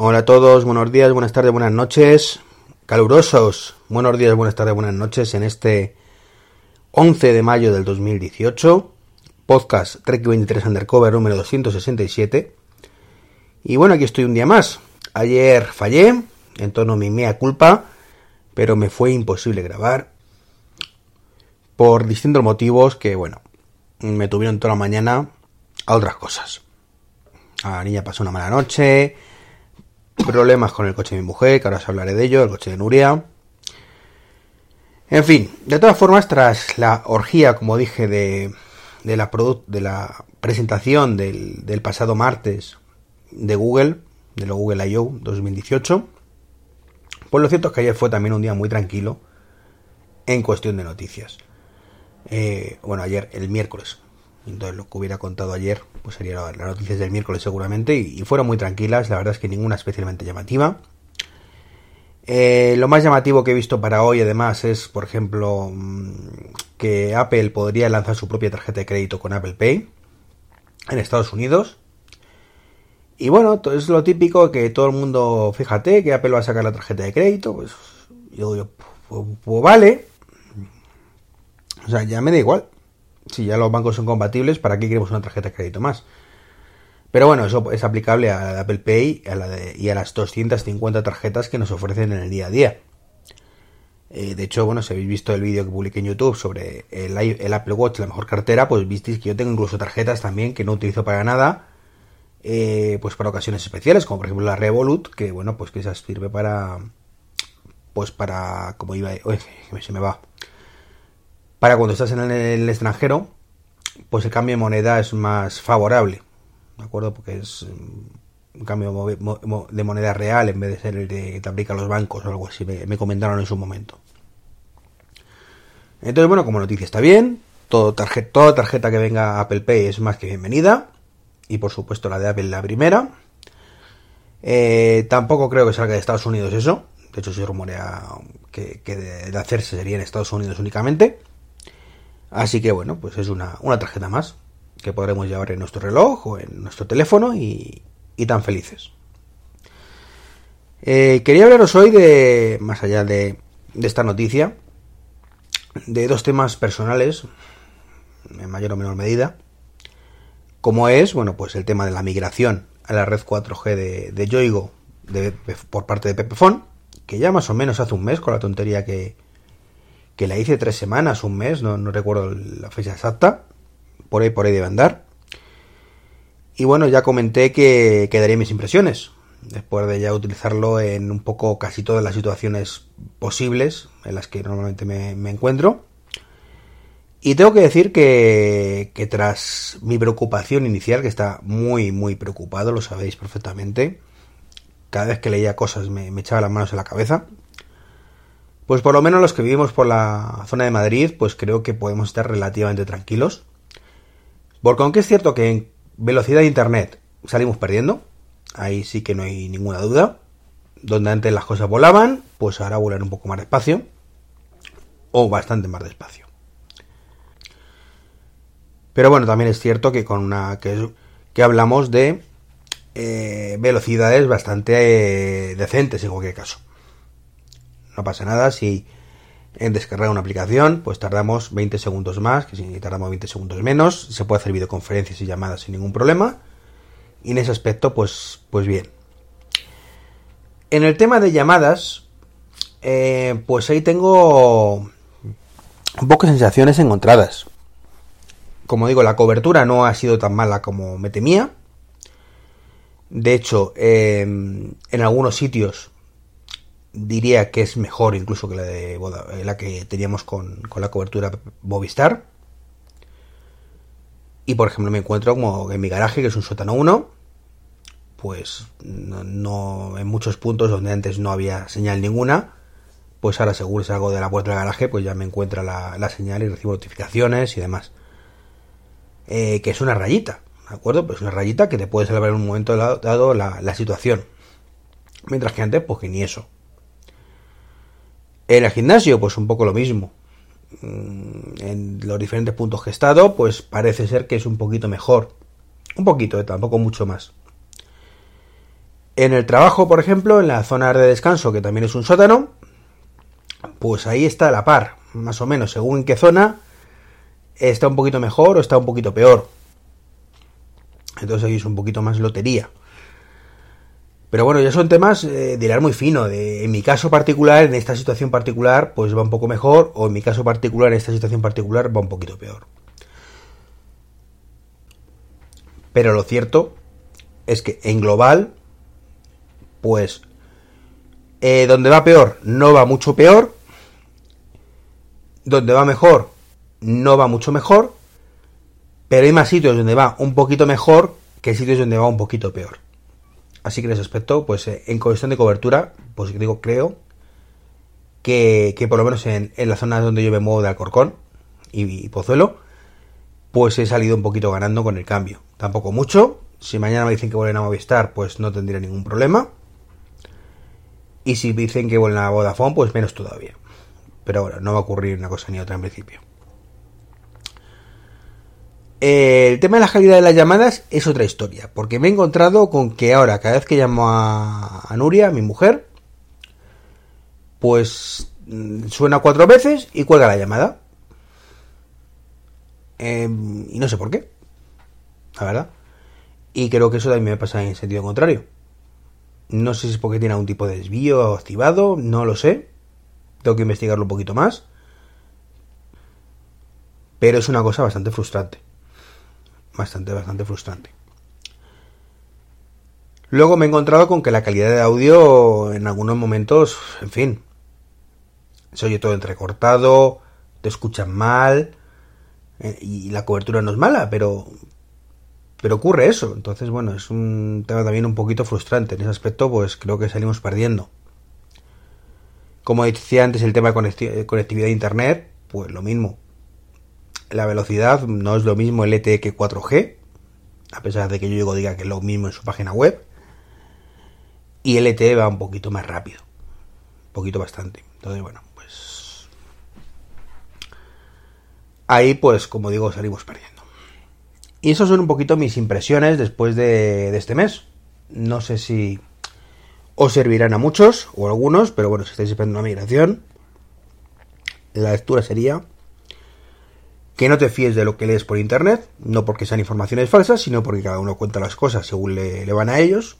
Hola a todos, buenos días, buenas tardes, buenas noches. Calurosos, buenos días, buenas tardes, buenas noches en este 11 de mayo del 2018. Podcast Trek 23 Undercover número 267. Y bueno, aquí estoy un día más. Ayer fallé, en torno a mi mea culpa, pero me fue imposible grabar por distintos motivos que, bueno, me tuvieron toda la mañana a otras cosas. La niña pasó una mala noche, problemas con el coche de mi mujer, que ahora os hablaré de ello, el coche de Nuria. En fin, de todas formas, tras la orgía, como dije, de, de, la, presentación del, del, pasado martes de Google, de lo Google I.O. 2018, pues lo cierto es que ayer fue también un día muy tranquilo en cuestión de noticias. Eh, bueno, ayer, el miércoles. Entonces lo que hubiera contado ayer, pues sería las noticias del miércoles seguramente, y, fueron muy tranquilas, la verdad es que ninguna especialmente llamativa. Eh, lo más llamativo que he visto para hoy, además, es, por ejemplo, mm, que Apple podría lanzar su propia tarjeta de crédito con Apple Pay en Estados Unidos. Y bueno, es lo típico que todo el mundo, fíjate, que Apple va a sacar la tarjeta de crédito, pues yo digo, pues, pues vale. O sea, ya me da igual. Si ya los bancos son compatibles, ¿para qué queremos una tarjeta de crédito más? Pero bueno, eso es aplicable a Apple Pay la y a las 250 tarjetas que nos ofrecen en el día a día. Eh, de hecho, bueno, si habéis visto el vídeo que publiqué en YouTube sobre el, el, Apple Watch, la mejor cartera, pues visteis que yo tengo incluso tarjetas también que no utilizo para nada, eh, pues para ocasiones especiales, como por ejemplo la Revolut, que bueno, pues que esa sirve para, pues para, como iba, uy, se me va, para cuando estás en el, extranjero, pues el cambio de moneda es más favorable. ¿de acuerdo? Porque es un cambio de moneda real en vez de ser el de que te aplican los bancos o algo así, me, comentaron en su momento. Entonces, bueno, como noticia está bien, todo tarjeta, toda tarjeta que venga Apple Pay es más que bienvenida, y por supuesto la de Apple la primera. Eh, tampoco creo que salga de Estados Unidos eso, de hecho se rumorea que, de, hacerse sería en Estados Unidos únicamente. Así que bueno, pues es una, una tarjeta más que podremos llevar en nuestro reloj o en nuestro teléfono y, y tan felices. Eh, quería hablaros hoy de, más allá de, de, esta noticia, de dos temas personales, en mayor o menor medida, como es, bueno, pues el tema de la migración a la red 4G de, de Yoigo por parte de Pepefon, que ya más o menos hace un mes, con la tontería que, que la hice tres semanas, un mes, no, recuerdo la fecha exacta, por ahí por ahí debe andar. Y bueno, ya comenté que, que daría mis impresiones, después de ya utilizarlo en un poco casi todas las situaciones posibles en las que normalmente me, encuentro. Y tengo que decir que, que, tras mi preocupación inicial, que está muy, muy preocupado, lo sabéis perfectamente, cada vez que leía cosas me echaba las manos en la cabeza, pues por lo menos los que vivimos por la zona de Madrid, pues creo que podemos estar relativamente tranquilos. Porque aunque es cierto que en velocidad de internet salimos perdiendo, ahí sí que no hay ninguna duda. Donde antes las cosas volaban, pues ahora vuelan un poco más despacio. O bastante más despacio. Pero bueno, también es cierto que con una. que, que hablamos de eh, velocidades bastante eh, decentes en cualquier caso. No pasa nada si en descargar una aplicación, pues tardamos 20 segundos más, que si tardamos 20 segundos menos, se puede hacer videoconferencias y llamadas sin ningún problema. Y en ese aspecto, pues, pues bien. En el tema de llamadas, eh, pues ahí tengo un poco sensaciones encontradas. Como digo, la cobertura no ha sido tan mala como me temía. De hecho, eh, en algunos sitios diría que es mejor incluso que la de la que teníamos con, con la cobertura Movistar. Y por ejemplo me encuentro como en mi garaje, que es un sótano 1, pues no, en muchos puntos donde antes no había señal ninguna, pues ahora según salgo de la puerta del garaje, pues ya me encuentra la, la señal y recibo notificaciones y demás. Eh, que es una rayita, ¿de acuerdo? Pues una rayita que te puede salvar en un momento dado la, la situación. Mientras que antes, pues que ni eso. En el gimnasio, pues un poco lo mismo. Mm, en los diferentes puntos que he estado, pues parece ser que es un poquito mejor. Un poquito, eh, tampoco mucho más. En el trabajo, por ejemplo, en la zona de descanso, que también es un sótano, pues ahí está la par, más o menos, según en qué zona está un poquito mejor o está un poquito peor. Entonces ahí es un poquito más lotería. Pero bueno, ya son temas eh, de hilar muy fino. De, en mi caso particular, en esta situación particular, pues va un poco mejor. O en mi caso particular, en esta situación particular, va un poquito peor. Pero lo cierto es que en global, pues eh, donde va peor, no va mucho peor. Donde va mejor, no va mucho mejor. Pero hay más sitios donde va un poquito mejor que sitios donde va un poquito peor. Así que en ese aspecto, pues eh, en cuestión de cobertura, pues digo, creo que, por lo menos en, la zona donde yo me muevo de Alcorcón y, Pozuelo, pues he salido un poquito ganando con el cambio. Tampoco mucho. Si mañana me dicen que vuelven a Movistar, pues no tendría ningún problema. Y si dicen que vuelven a Vodafone, pues menos todavía. Pero ahora no va a ocurrir una cosa ni otra en principio. El tema de la calidad de las llamadas es otra historia, porque me he encontrado con que ahora, cada vez que llamo a, a Nuria, mi mujer, pues mm, suena cuatro veces y cuelga la llamada. Em, y no sé por qué, la verdad. Y creo que eso también me pasa en sentido contrario. No sé si es porque tiene algún tipo de desvío activado, no lo sé. Tengo que investigarlo un poquito más. Pero es una cosa bastante frustrante. Bastante, bastante frustrante. Luego me he encontrado con que la calidad de audio en algunos momentos, en fin, se oye todo entrecortado, te escuchan mal eh, y la cobertura no es mala, pero pero ocurre eso. Entonces, bueno, es un tema también un poquito frustrante. En ese aspecto, pues creo que salimos perdiendo. Como decía antes, el tema de conectividad a Internet, pues lo mismo. La velocidad no es lo mismo LTE que 4G, a pesar de que yo diga que es lo mismo en su página web. Y LTE va un poquito más rápido. Un poquito bastante. Entonces, bueno, pues... Ahí, pues, como digo, salimos perdiendo. Y eso son un poquito mis impresiones después de, este mes. No sé si os servirán a muchos o a algunos, pero bueno, si estáis esperando una migración, la lectura sería que no te fíes de lo que lees por internet, no porque sean informaciones falsas, sino porque cada uno cuenta las cosas según le, van a ellos,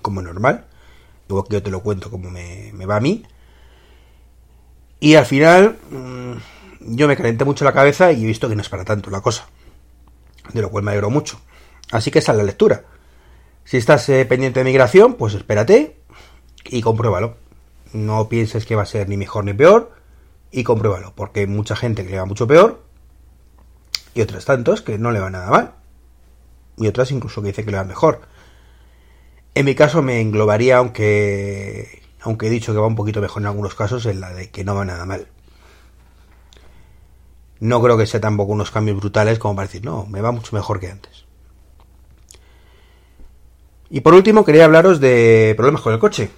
como normal, luego que yo te lo cuento como me, va a mí. Y al final, mm, yo me calenté mucho la cabeza y he visto que no es para tanto la cosa de lo cual me alegro mucho. Así que esa es la lectura. Si estás eh, pendiente de migración, pues espérate y compruébalo. No pienses que va a ser ni mejor ni peor y compruébalo, porque mucha gente que le va mucho peor y otras tantos que no le va nada mal. Y otras incluso que dicen que le va mejor. En mi caso me englobaría, aunque, aunque he dicho que va un poquito mejor en algunos casos, en la de que no va nada mal no creo que sea tampoco unos cambios brutales como para decir, no, me va mucho mejor que antes. Y por último, quería hablaros de problemas con el coche.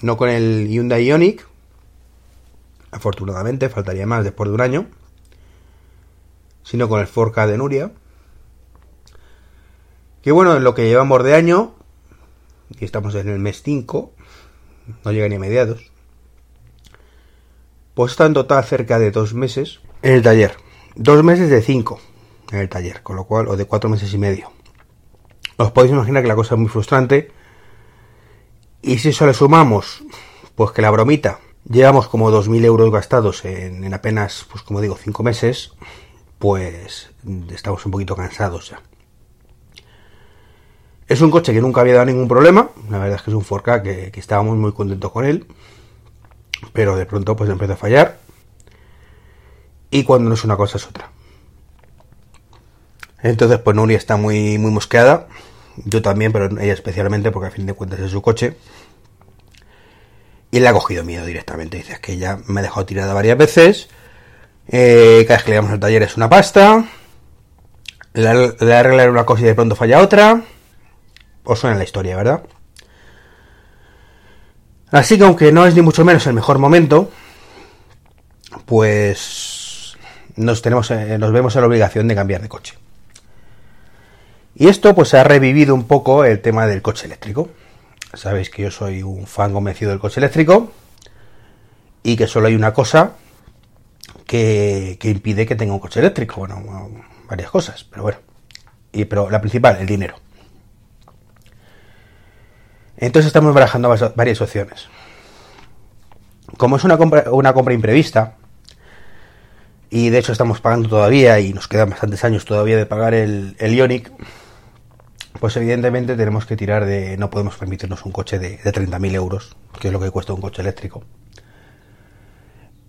No con el Hyundai Ioniq. Afortunadamente, faltaría más después de un año. Sino con el Forca de Nuria. Que bueno, en lo que llevamos de año, y estamos en el mes 5, no llega ni a mediados, pues está en total cerca de dos meses en el taller. Dos meses de cinco en el taller, con lo cual, o de cuatro meses y medio. Os podéis imaginar que la cosa es muy frustrante. Y si eso le sumamos, pues que la bromita, llevamos como 2.000 euros gastados en, apenas, pues como digo, cinco meses, pues estamos un poquito cansados ya. Es un coche que nunca había dado ningún problema. La verdad es que es un Forca que, que estábamos muy contentos con él. Pero de pronto pues empezó a fallar y cuando no es una cosa es otra. Entonces, pues Nuria está muy, muy mosqueada. Yo también, pero ella especialmente, porque a fin de cuentas es su coche. Y le ha cogido miedo directamente. Dice que ella me ha dejado tirada varias veces. Eh, cada vez que le damos al taller es una pasta. Le, le una cosa y de pronto falla otra. Os suena la historia, ¿verdad? Así que aunque no es ni mucho menos el mejor momento, pues nos, tenemos, eh, nos vemos en la obligación de cambiar de coche. Y esto pues ha revivido un poco el tema del coche eléctrico. sabéis que yo soy un fan convencido del coche eléctrico y que solo hay una cosa que, impide que tenga un coche eléctrico. Bueno, varias cosas, pero bueno. Y, pero la principal, el dinero. Entonces estamos barajando varias opciones. Como es una compra, una compra imprevista, y de hecho estamos pagando todavía y nos quedan bastantes años todavía de pagar el, el Ionic, pues evidentemente tenemos que tirar de... no podemos permitirnos un coche de, de 30.000 euros, que es lo que cuesta un coche eléctrico.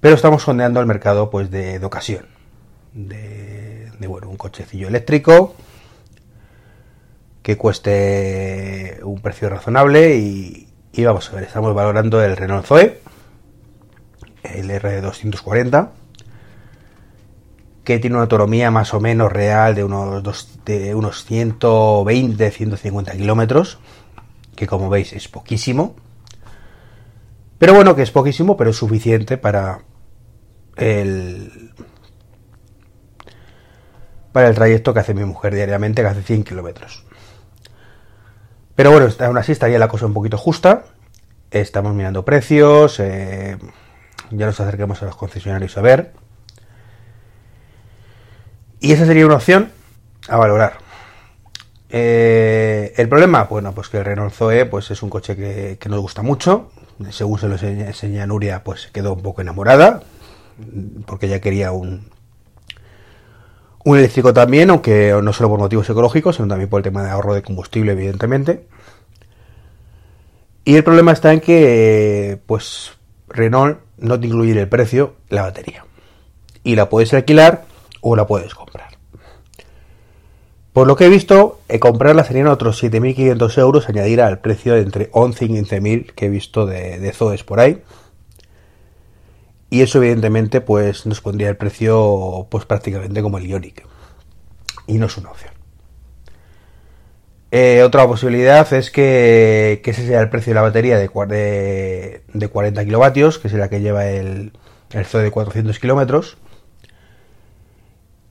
Pero estamos sondeando el mercado pues de, ocasión. De, bueno, un cochecillo eléctrico que cueste un precio razonable y, y vamos a ver, estamos valorando el Renault Zoe, el R240 que tiene una autonomía más o menos real de unos, dos, de unos 120, 150 kilómetros, que como veis es poquísimo. Pero bueno, que es poquísimo, pero es suficiente para el, para el trayecto que hace mi mujer diariamente, que hace 100 kilómetros. Pero bueno, aún así estaría la cosa un poquito justa. Estamos mirando precios, eh, ya nos acerquemos a los concesionarios a ver. Y esa sería una opción a valorar. Eh, el problema, bueno, pues que el Renault Zoe pues es un coche que, nos gusta mucho. Según se lo enseña, Nuria, pues quedó un poco enamorada, porque ella quería un, un eléctrico también, aunque no solo por motivos ecológicos, sino también por el tema de ahorro de combustible, evidentemente. Y el problema está en que, pues, Renault no te incluye en el precio la batería. Y la puedes alquilar o la puedes comprar. Por lo que he visto, eh, comprarla serían otros 7.500 euros, añadir al precio de entre 11 y 15.000 que he visto de, de Zoes por ahí. Y eso evidentemente pues nos pondría el precio pues prácticamente como el Ionic. Y no es una opción. Eh, otra posibilidad es que, ese sea el precio de la batería de, de, 40 kilovatios, que es la que lleva el, el Zoe de 400 kilómetros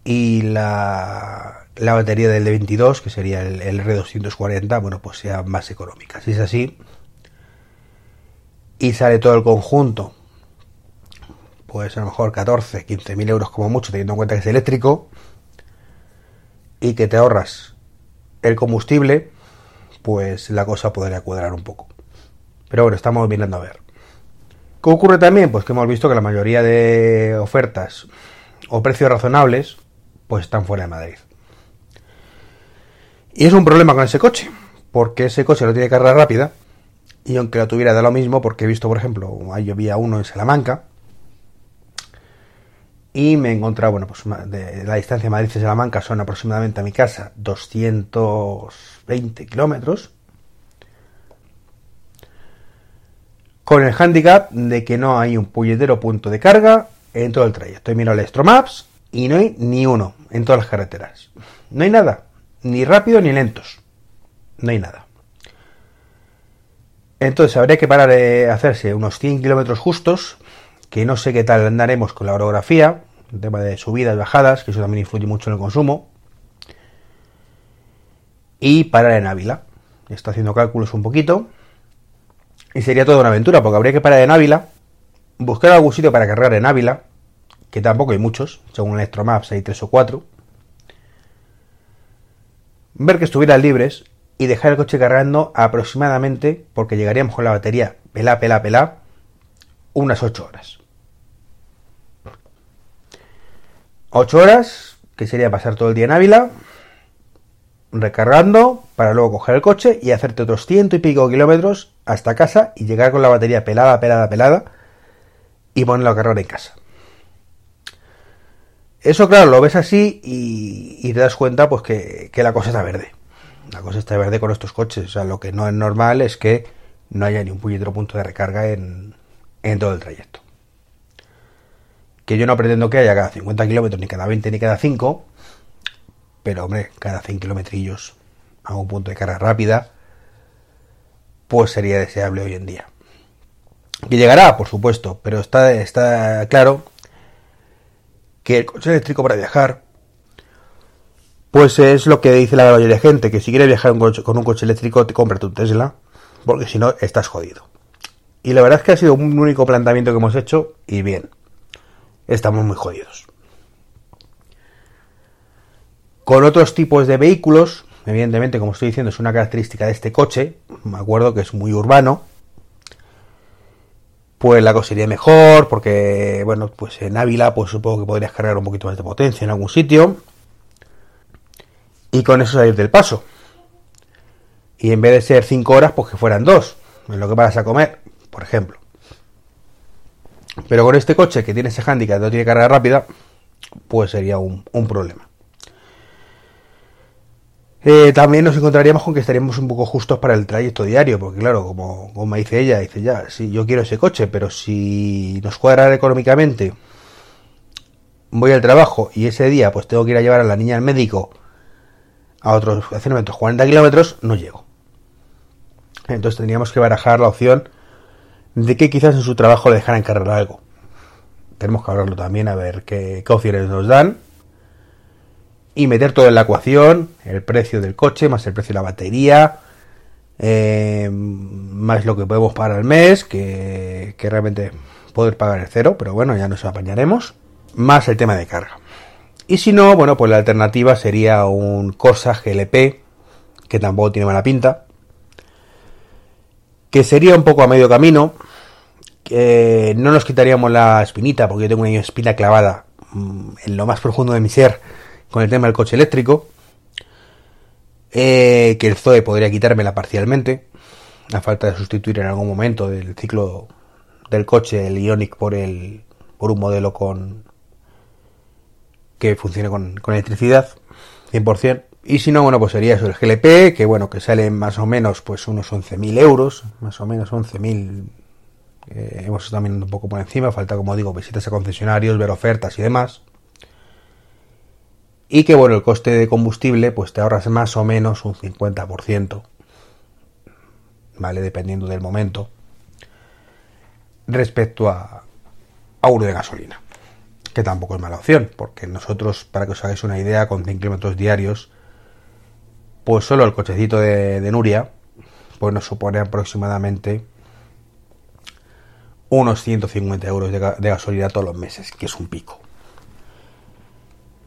y la, la batería del D22, que sería el, R240, bueno, pues sea más económica. Si es así, y sale todo el conjunto, pues a lo mejor 14, 15 mil euros como mucho, teniendo en cuenta que es eléctrico, y que te ahorras el combustible, pues la cosa podría cuadrar un poco. Pero bueno, estamos mirando a ver. ¿Qué ocurre también? Pues que hemos visto que la mayoría de ofertas o precios razonables pues están fuera de Madrid. Y es un problema con ese coche, porque ese coche no tiene carga rápida, y aunque la tuviera da lo mismo, porque he visto, por ejemplo, ahí había uno en Salamanca, y me he encontrado, bueno, pues de la distancia de Madrid a Salamanca son aproximadamente a mi casa 220 kilómetros, con el handicap de que no hay un puñetero punto de carga en todo el trayecto. He mirado el Maps y no hay ni uno en todas las carreteras. No hay nada, ni rápido ni lentos. No hay nada. Entonces habría que parar de hacerse unos 100 kilómetros justos, que no sé qué tal andaremos con la orografía, el tema de subidas, y bajadas, que eso también influye mucho en el consumo. Y parar en Ávila. Está haciendo cálculos un poquito. Y sería toda una aventura, porque habría que parar en Ávila, buscar algún sitio para cargar en Ávila, que tampoco hay muchos, según Electromaps hay tres o cuatro, ver que estuvieran libres y dejar el coche cargando aproximadamente, porque llegaríamos con la batería pelá, pelá, pelá, unas 8 horas. 8 horas, que sería pasar todo el día en Ávila, recargando, para luego coger el coche y hacerte otros ciento y pico kilómetros hasta casa y llegar con la batería pelada, pelada, pelada y ponerlo a cargar en casa. Eso, claro, lo ves así y, te das cuenta pues que, la cosa está verde. La cosa está verde con estos coches. O sea, lo que no es normal es que no haya ni un puñetero punto de recarga en, todo el trayecto. Que yo no pretendo que haya cada 50 kilómetros, ni cada 20, ni cada 5. Pero, hombre, cada 100 kilómetrillos a un punto de carga rápida, pues sería deseable hoy en día. Que llegará, por supuesto, pero está, está claro que el coche eléctrico para viajar, pues es lo que dice la mayoría de gente, que si quieres viajar con un coche eléctrico, te compra tu Tesla, porque si no estás jodido. Y la verdad es que ha sido un único planteamiento que hemos hecho y bien, estamos muy jodidos. Con otros tipos de vehículos, evidentemente, como estoy diciendo, es una característica de este coche, me acuerdo que es muy urbano, pues la cosa sería mejor, porque, bueno, pues en Ávila, pues supongo que podrías cargar un poquito más de potencia en algún sitio, y con eso salir del paso. Y en vez de ser 5 horas, pues que fueran 2, en lo que vas a comer, por ejemplo. Pero con este coche que tiene ese handicap, no tiene carga rápida, pues sería un, problema. Eh, también nos encontraríamos con que estaríamos un poco justos para el trayecto diario, porque claro, como, como me dice ella, dice ya, sí, yo quiero ese coche, pero si nos cuadra económicamente, voy al trabajo y ese día pues tengo que ir a llevar a la niña al médico a otros, a 40 kilómetros, no llego. Entonces tendríamos que barajar la opción de que quizás en su trabajo le dejaran cargar algo. Tenemos que hablarlo también a ver qué, opciones nos dan. Y meter todo en la ecuación, el precio del coche, más el precio de la batería, eh, más lo que podemos pagar al mes, que, que realmente poder pagar el cero, pero bueno, ya nos apañaremos. Más el tema de carga. Y si no, bueno, pues la alternativa sería un Corsa GLP, que tampoco tiene mala pinta, que sería un poco a medio camino, que no nos quitaríamos la espinita, porque yo tengo una espina clavada mm, en lo más profundo de mi ser con el tema del coche eléctrico, eh, que el Zoe podría quitármela parcialmente, a falta de sustituir en algún momento del ciclo del coche el Ionic por el por un modelo con que funcione con, con electricidad 100% y si no, bueno, pues sería eso, el GLP, que bueno, que sale más o menos pues unos 11.000 euros, más o menos 11.000. Eh, hemos estado mirando un poco por encima, falta como digo visitas a concesionarios, ver ofertas y demás. Y que bueno, el coste de combustible pues te ahorras más o menos un 50%, ¿vale? Dependiendo del momento, respecto a, a uno de gasolina, que tampoco es mala opción, porque nosotros, para que os hagáis una idea, con 100 kilómetros diarios, pues solo el cochecito de, Nuria, pues nos supone aproximadamente unos 150 euros de, gasolina todos los meses, que es un pico.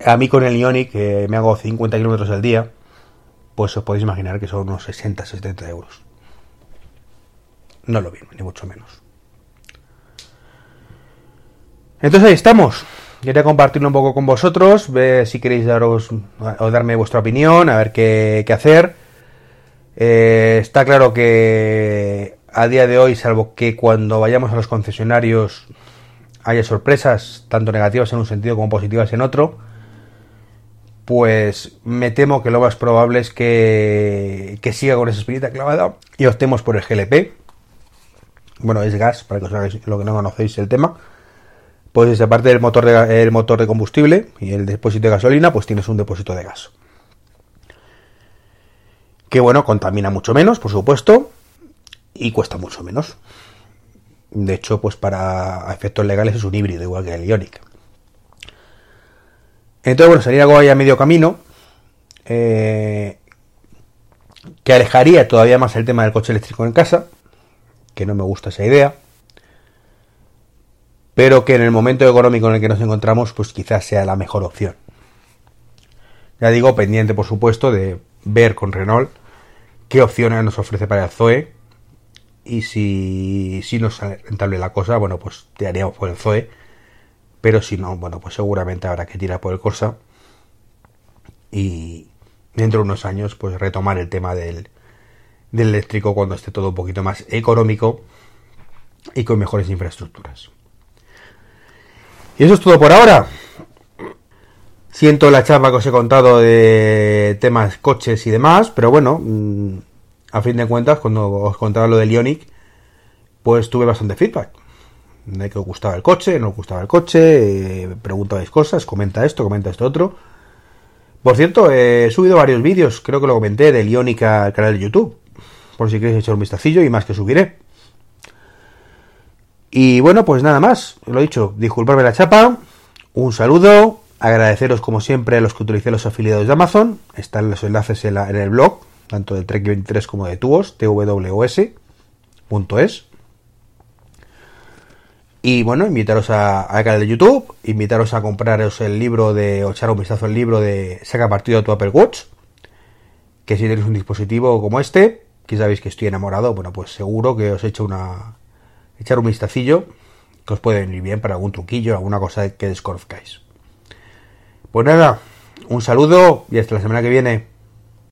A mí con el Ionic, que me hago 50 kilómetros al día, pues os podéis imaginar que son unos 60, 70 euros. No lo mismo, ni mucho menos. Entonces ahí estamos. Quería compartirlo un poco con vosotros, ver si queréis daros darme vuestra opinión, a ver qué, hacer. Eh, está claro que a día de hoy, salvo que cuando vayamos a los concesionarios haya sorpresas, tanto negativas en un sentido como positivas en otro, pues me temo que lo más probable es que, que siga con esa espinita clavada y optemos por el GLP. Bueno, es gas, para que os hagáis lo que no conocéis el tema pues aparte del motor de, el motor de combustible y el depósito de gasolina, pues tienes un depósito de gas. Que bueno, contamina mucho menos, por supuesto, y cuesta mucho menos. De hecho, pues para efectos legales es un híbrido, igual que el Ionic. Entonces, bueno, sería algo ahí a medio camino. Eh, que alejaría todavía más el tema del coche eléctrico en casa. Que no me gusta esa idea pero que en el momento económico en el que nos encontramos, pues quizás sea la mejor opción. Ya digo, pendiente por supuesto de ver con Renault qué opciones nos ofrece para el Zoe y si, si nos sale rentable la cosa, bueno, pues tiraríamos por el Zoe, pero si no, bueno, pues seguramente habrá que tirar por el Corsa y dentro de unos años, pues retomar el tema del, del eléctrico cuando esté todo un poquito más económico y con mejores infraestructuras. Y eso es todo por ahora. Siento la chapa que os he contado de temas coches y demás, pero bueno, mm, a fin de cuentas, cuando os contaba lo del Ionic, pues tuve bastante feedback. De que os gustaba el coche, no os gustaba el coche, eh, preguntabais cosas, comenta esto, comenta esto otro. Por cierto, he subido varios vídeos, creo que lo comenté, del Ionic al canal de YouTube. Por si queréis echar un vistacillo y más que subiré. Y bueno, pues nada más, lo he dicho, disculparme la chapa, un saludo, agradeceros como siempre a los que utilicé los afiliados de Amazon, están los enlaces en, el blog, tanto de Trek 23 como de Tuos, trek20.es. Y bueno, invitaros a, al canal de YouTube, invitaros a compraros el libro de, o echar un vistazo al libro de Saca partido a tu Apple Watch. Que si tenéis un dispositivo como este, que sabéis que estoy enamorado, bueno, pues seguro que os echo una. Echar un vistacillo, que os puede venir bien para algún truquillo, alguna cosa que desconozcáis. Pues nada, un saludo y hasta la semana que viene.